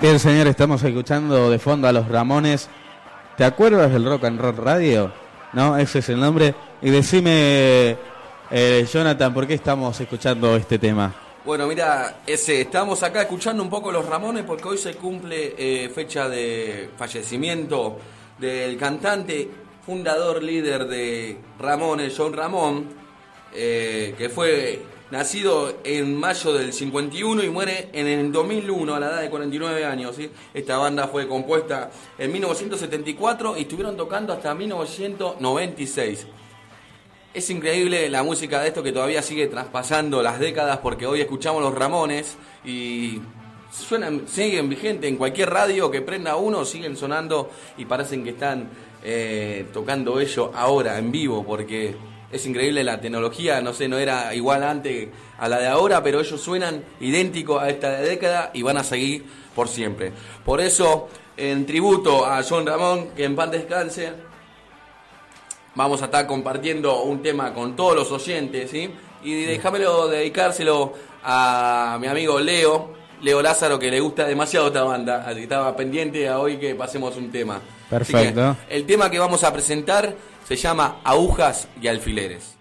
Bien, señor, estamos escuchando de fondo a los Ramones. ¿Te acuerdas del Rock and Roll Radio? ¿No? Ese es el nombre. Y decime, eh, Jonathan, ¿por qué estamos escuchando este tema? Bueno, mira, ese, estamos acá escuchando un poco los Ramones porque hoy se cumple eh, fecha de fallecimiento del cantante, fundador, líder de Ramones, John Ramón, eh, que fue nacido en mayo del 51 y muere en el 2001 a la edad de 49 años. Esta banda fue compuesta en 1974 y estuvieron tocando hasta 1996. Es increíble la música de esto que todavía sigue traspasando las décadas porque hoy escuchamos los Ramones y suenan, siguen vigentes en cualquier radio que prenda uno, siguen sonando y parecen que están eh, tocando ellos ahora en vivo porque es increíble la tecnología, no sé, no era igual antes a la de ahora, pero ellos suenan idénticos a esta década y van a seguir por siempre. Por eso, en tributo a John Ramón, que en paz descanse, vamos a estar compartiendo un tema con todos los oyentes, ¿sí? Y déjamelo dedicárselo a mi amigo Leo, Leo Lázaro, que le gusta demasiado esta banda, así que estaba pendiente a hoy que pasemos un tema. Perfecto. el tema que vamos a presentar se llama Agujas y Alfileres.